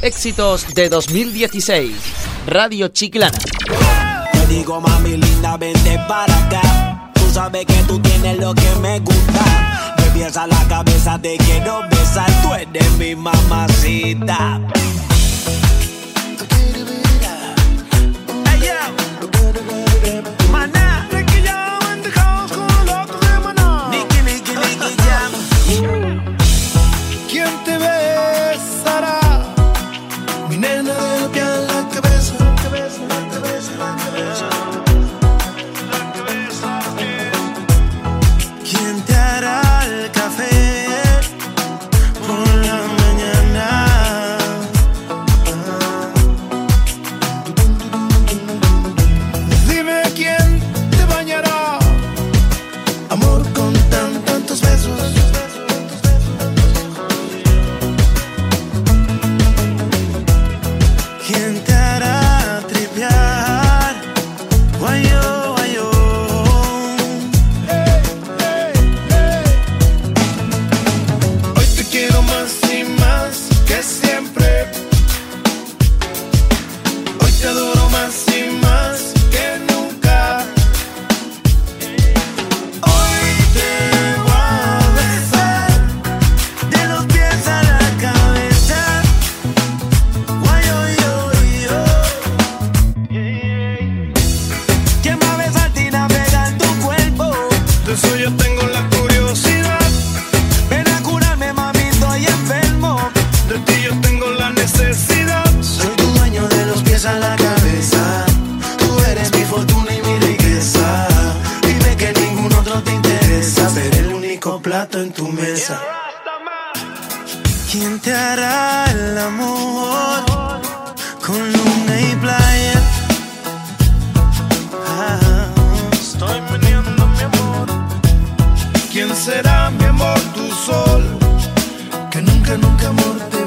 Éxitos de 2016. Radio Chiclana. Te digo, mami linda, vente para acá. Tú sabes que tú tienes lo que me gusta. Me piensa la cabeza, te quiero besar. Tú eres mi mamacita. amor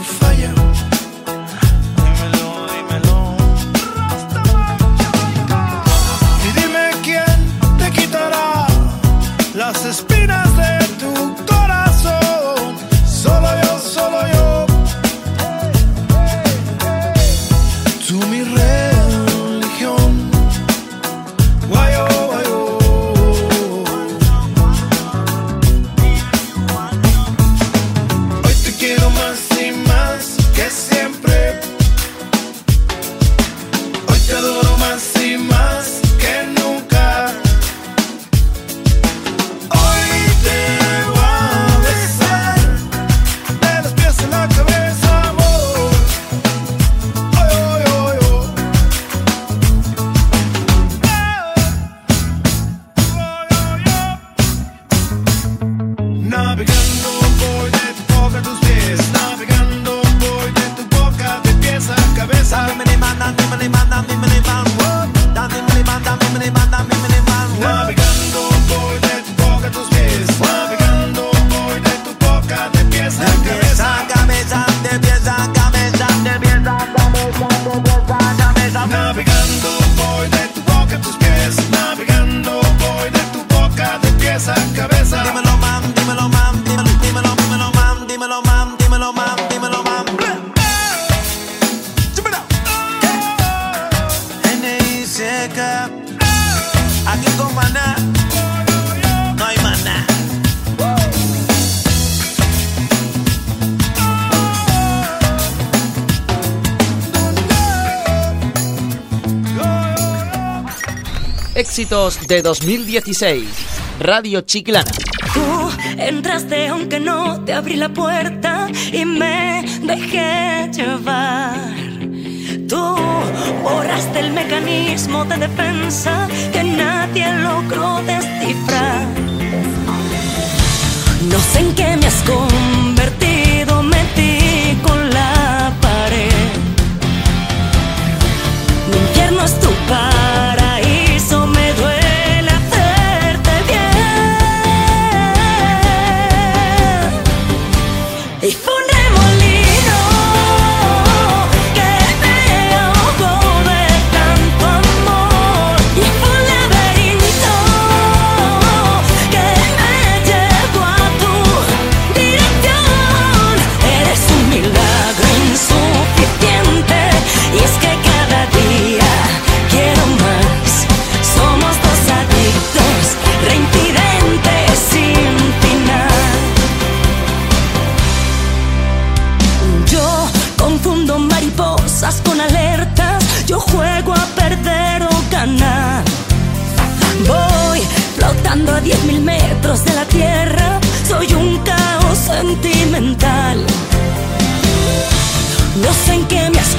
Voy de tu boca a tus pies, navegando voy de tu boca de pies a cabeza. De 2016. Radio Chiclana. Tú entraste aunque no te abrí la puerta y me dejé llevar. Tú borraste el mecanismo de defensa que nadie logró descifrar. No sé en qué me has convertido, flotando a 10.000 metros de la tierra, soy un caos sentimental. No sé en qué me has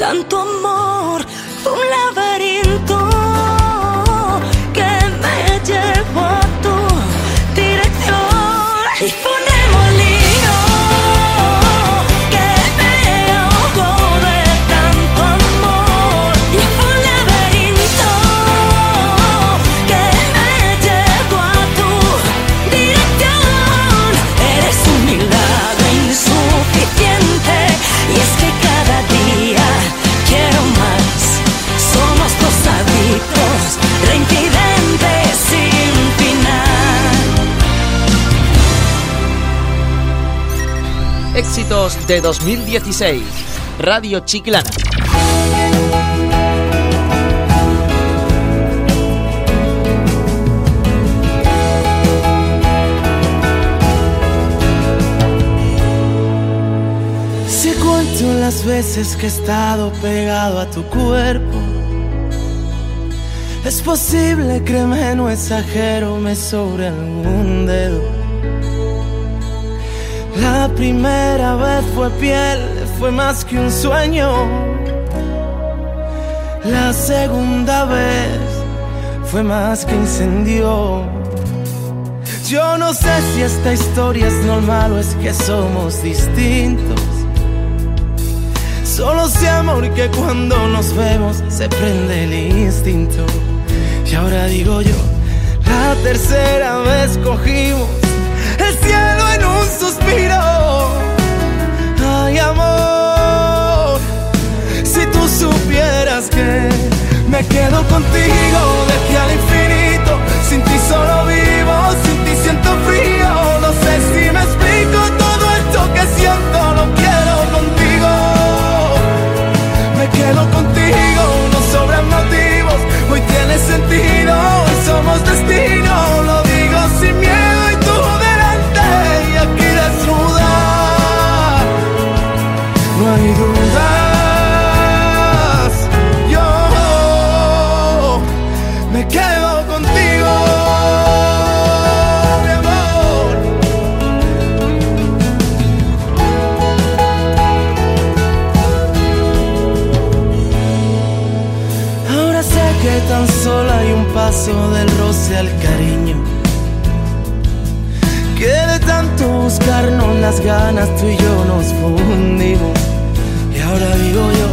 tanto amor, fue un De 2016. Radio Chiclana. Si cuento las veces que he estado pegado a tu cuerpo, es posible, créeme, no exagero, me sobre algún dedo. La primera vez fue piel, fue más que un sueño. La segunda vez fue más que incendio. Yo no sé si esta historia es normal o es que somos distintos. Solo sé amor que cuando nos vemos se prende el instinto. Y ahora digo yo, la tercera vez cogimos cielo en un suspiro. Ay amor, si tú supieras buscarnos las ganas tú y yo nos fundimos. Y ahora digo yo,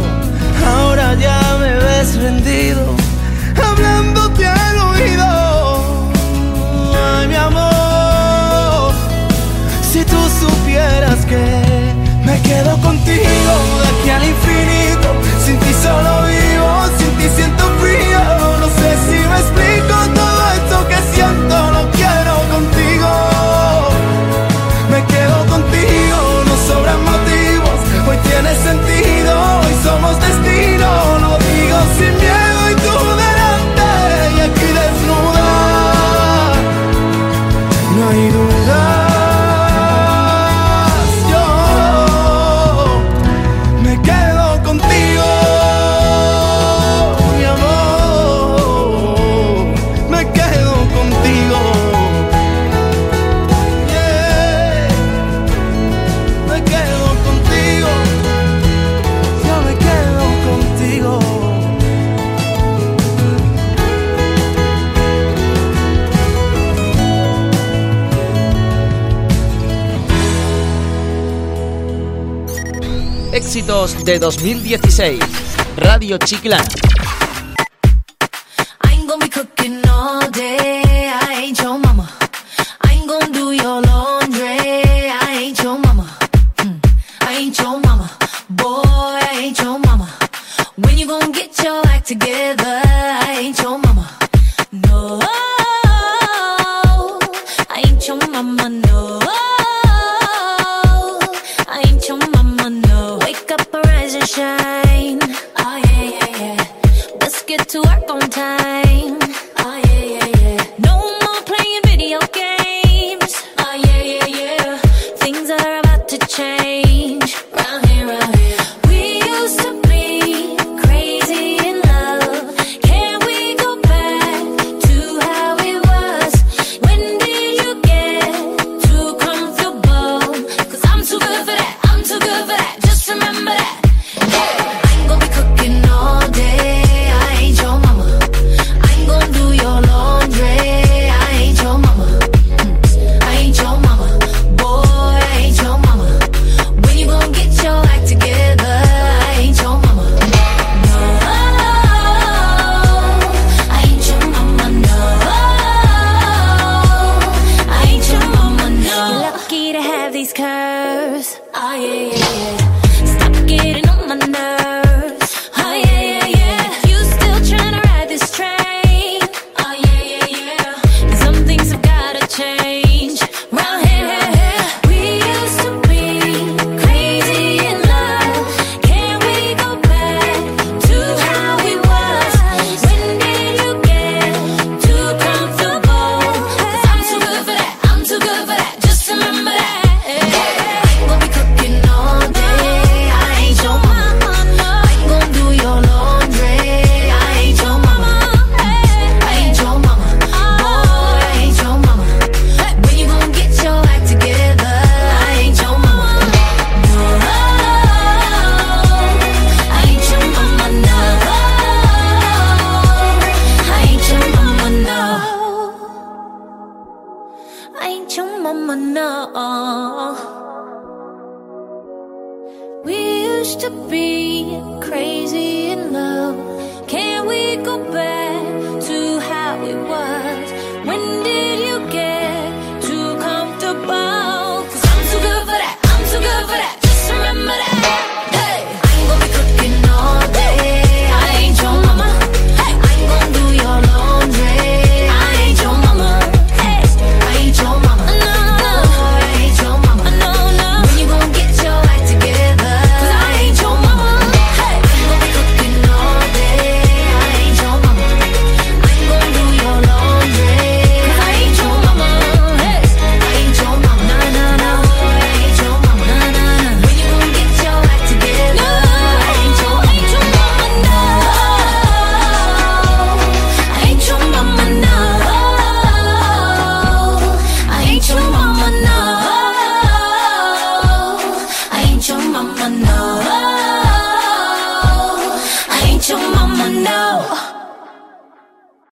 ahora ya me ves rendido, hablándote al oído. Ay, mi amor, si tú supieras que me quedo contigo de aquí al infinito, sin ti solo de 2016. Radio Chiclana.